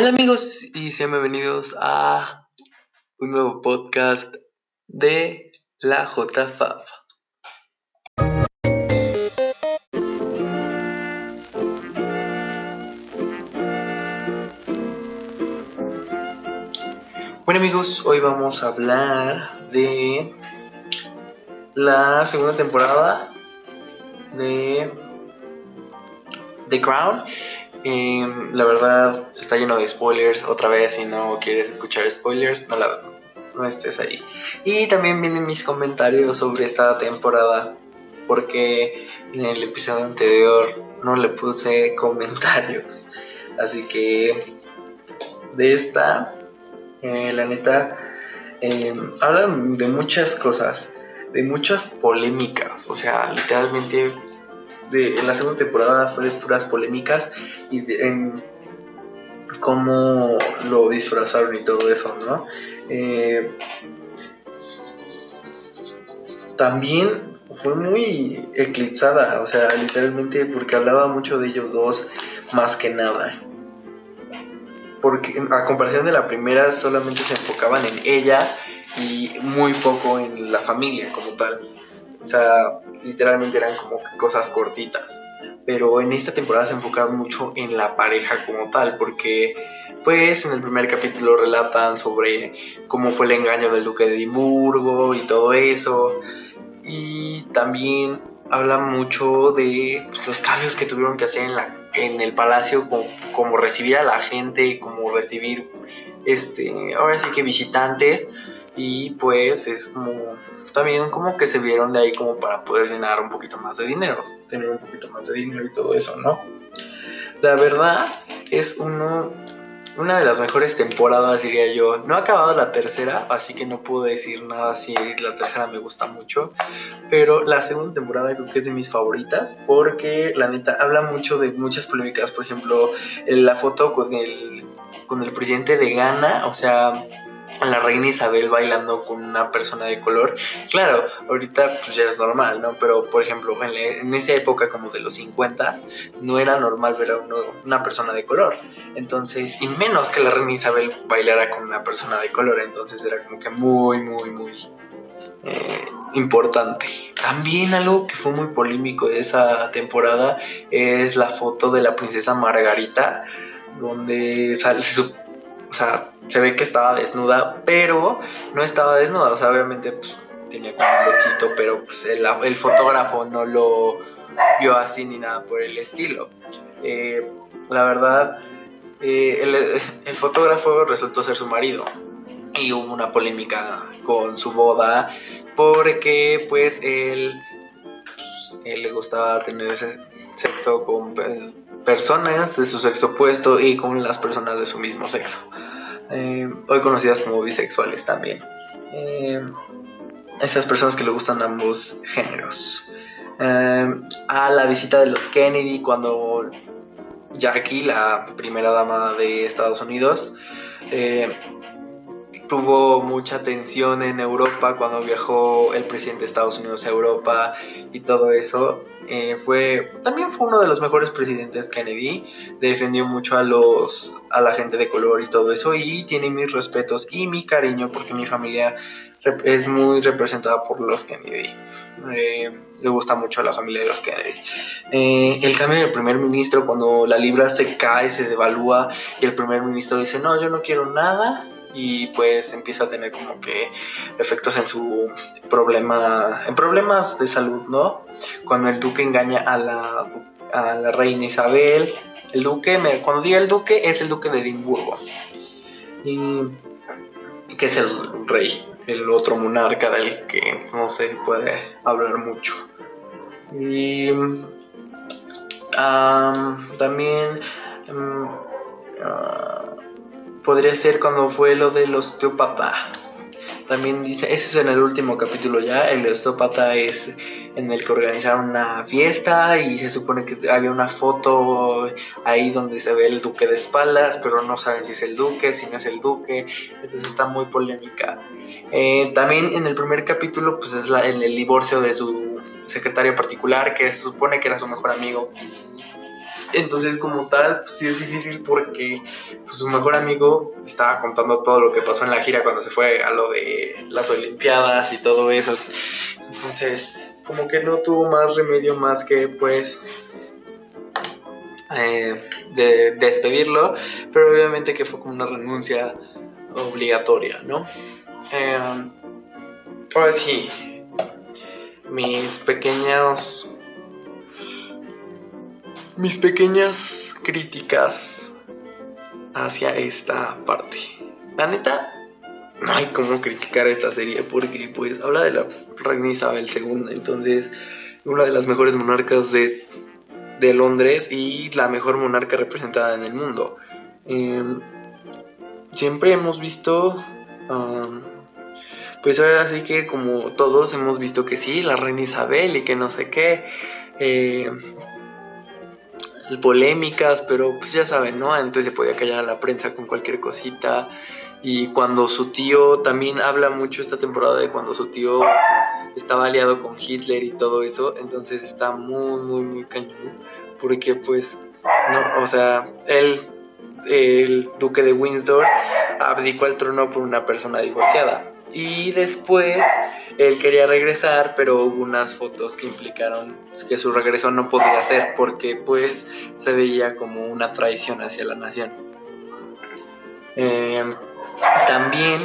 Hola amigos y sean bienvenidos a un nuevo podcast de la JFAB. Bueno amigos, hoy vamos a hablar de la segunda temporada de The Crown La verdad está lleno de spoilers. Otra vez, si no quieres escuchar spoilers, no, la, no estés ahí. Y también vienen mis comentarios sobre esta temporada. Porque en el episodio anterior no le puse comentarios. Así que de esta, eh, la neta, em, hablan de muchas cosas. De muchas polémicas. O sea, literalmente en la segunda temporada fue de puras polémicas y en cómo lo disfrazaron y todo eso, ¿no? Eh, también fue muy eclipsada, o sea, literalmente porque hablaba mucho de ellos dos más que nada. Porque a comparación de la primera solamente se enfocaban en ella y muy poco en la familia como tal. O sea, literalmente eran como cosas cortitas. Pero en esta temporada se enfocaron mucho en la pareja como tal, porque pues en el primer capítulo relatan sobre cómo fue el engaño del duque de Edimburgo y todo eso. Y también habla mucho de pues, los cambios que tuvieron que hacer en, la, en el palacio, como, como, recibir a la gente, como recibir, este, ahora sí que visitantes. Y pues es como también como que se vieron de ahí como para poder llenar un poquito más de dinero, tener un poquito más de dinero y todo eso, ¿no? La verdad es uno, una de las mejores temporadas, diría yo. No ha acabado la tercera, así que no puedo decir nada si la tercera me gusta mucho. Pero la segunda temporada creo que es de mis favoritas porque la neta habla mucho de muchas polémicas. Por ejemplo, la foto con el, con el presidente de Ghana, o sea la reina Isabel bailando con una persona de color. Claro, ahorita pues ya es normal, ¿no? Pero por ejemplo, en, esa época como de los 50 no era normal ver a una persona de color. Entonces, y menos que la reina Isabel bailara con una persona de color. Entonces era como que muy, muy, muy eh, importante. También algo que fue muy polémico de esa temporada es la foto de la princesa Margarita donde sale, su o sea, se ve que estaba desnuda, pero no estaba desnuda, o sea, obviamente pues, tenía como un vestido, pero pues el, fotógrafo no lo vio así ni nada por el estilo. Eh, la verdad, eh, el, fotógrafo resultó ser su marido y hubo una polémica con su boda porque pues él, pues, le gustaba tener ese sexo con pues, personas de su sexo opuesto y con las personas de su mismo sexo, eh, hoy conocidas como bisexuales también. Eh, esas personas que le gustan ambos géneros. Eh, a la visita de los Kennedy cuando Jackie, la primera dama de Estados Unidos, tuvo mucha tensión en Europa cuando viajó el presidente de Estados Unidos a Europa y todo eso. Eh, fue también fue uno de los mejores presidentes Kennedy defendió mucho a los a la gente de color y todo eso y tiene mis respetos y mi cariño porque mi familia es muy representada por los Kennedy eh, le gusta mucho a la familia de los Kennedy eh, el cambio del primer ministro cuando la libra se cae se devalúa y el primer ministro dice no yo no quiero nada y pues empieza a tener como que efectos en su problema, en problemas de salud, ¿no? Cuando el duque engaña a la, a la reina Isabel, el duque, cuando diga el duque, es el duque de Edimburgo, y, que es el rey, el otro monarca del que no se puede hablar mucho. Y también... Mm, ah, podría ser cuando fue lo del osteópata. También dice, ese es en el último capítulo ya, el osteópata es en el que organizaron una fiesta y se supone que había una foto ahí donde se ve el duque de espaldas, pero no saben si es el duque, si no es el duque, entonces está muy polémica. Eh, también en el primer capítulo pues es la, en el divorcio de su secretario particular, que se supone que era su mejor amigo. Entonces, como tal, pues sí es difícil porque pues, su mejor amigo estaba contando todo lo que pasó en la gira cuando se fue a lo de las Olimpiadas y todo eso. Entonces, como que no tuvo más remedio más que, pues, eh, de despedirlo, pero obviamente que fue como una renuncia obligatoria, ¿no? Eh, ahora sí, mis pequeños mis pequeñas críticas hacia esta parte. La neta, no hay cómo criticar esta serie porque pues habla de la reina Isabel II, entonces una de las mejores monarcas de, de Londres y la mejor monarca representada en el mundo. Em, siempre hemos visto, pues ahora sí que como todos hemos visto que sí, la reina Isabel y que no sé qué. Eh, polémicas, pero pues ya saben, ¿no? Antes se podía callar a la prensa con cualquier cosita. Y cuando su tío, también habla mucho esta temporada de cuando su tío estaba aliado con Hitler y todo eso, entonces está muy, muy, muy cañón. Porque pues, no, o sea, él, el duque de Windsor, abdicó al trono por una persona divorciada. Y después él quería regresar, pero hubo unas fotos que implicaron que su regreso no podía ser porque pues se veía como una traición hacia la nación. Eh, también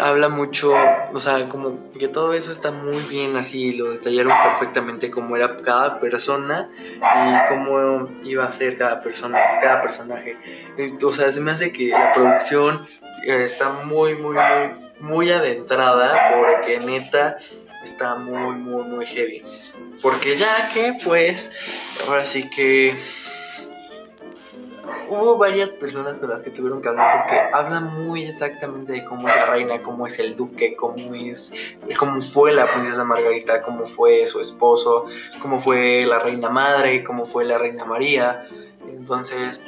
habla mucho, o sea, como que todo eso está muy bien así, lo detallaron perfectamente cómo era cada persona y cómo iba a ser cada persona, cada personaje. O sea, se me hace que la producción eh, está muy, muy, muy muy adentrada porque neta está muy, muy, muy heavy. Porque ya que, pues, ahora sí que hubo varias personas con las que tuvieron que hablar porque hablan muy exactamente de cómo es la reina, cómo es el duque, cómo es, cómo fue la princesa Margarita, cómo fue su esposo, cómo fue la reina madre, cómo fue la reina María. Entonces,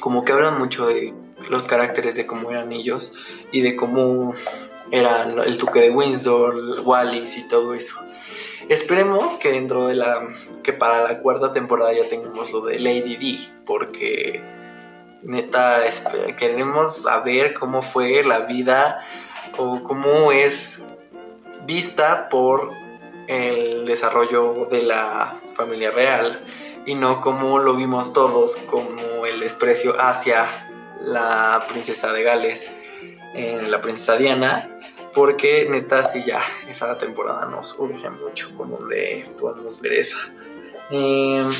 como que hablan mucho de los caracteres de cómo eran ellos y de cómo era el duque de Windsor, Wallis y todo eso. Esperemos que dentro de la que para la cuarta temporada ya tengamos lo de Lady D, porque neta queremos saber cómo fue la vida o cómo es vista por el desarrollo de la familia real y no como lo vimos todos como el desprecio hacia la princesa de Gales, en la princesa Diana porque neta, sí, ya, esa temporada nos urge mucho con donde podemos ver esa. Em,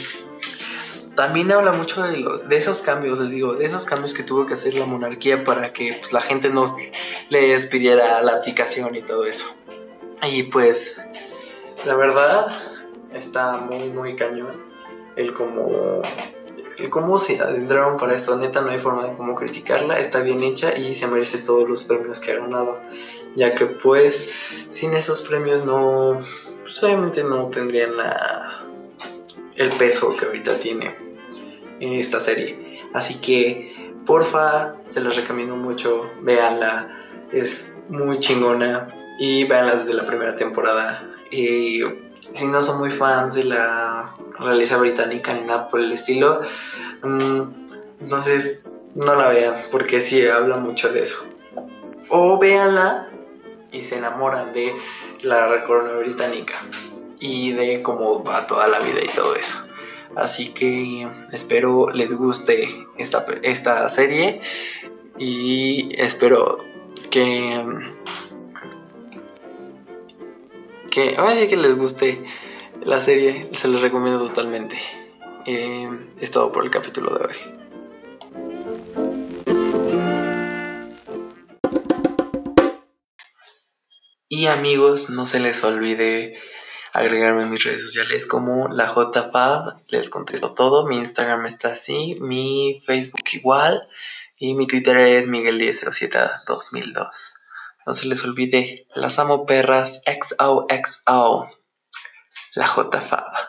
también habla mucho de, de esos cambios, les digo, de esos cambios que tuvo que hacer la monarquía para que pues, la gente nos les pidiera la aplicación y todo eso. Y pues, la verdad, está muy, muy cañón el cómo, el cómo se adentraron para esto. Neta, no hay forma de cómo criticarla, está bien hecha y se merece todos los premios que ha ganado ya que pues sin esos premios no, pues, obviamente no tendrían la, el peso que ahorita tiene esta serie. Así que porfa, se los recomiendo mucho, véanla, es muy chingona y véanla desde la primera temporada. Y si no son muy fans de la realeza británica ni nada por el estilo, mm, entonces no la vean porque sí habla mucho de eso. O véanla y se enamoran de la corona británica y de cómo va toda la vida y todo eso. Así que espero les guste esta, esta serie y espero que que ahora que les guste la serie, se les recomiendo totalmente. Eh, es todo por el capítulo de hoy. Y amigos, no se les olvide agregarme en mis redes sociales como la JFab, les contesto todo, mi Instagram está así, mi Facebook igual y mi Twitter es Miguel10072002. No se les olvide, las amo perras XOXO, la JFab.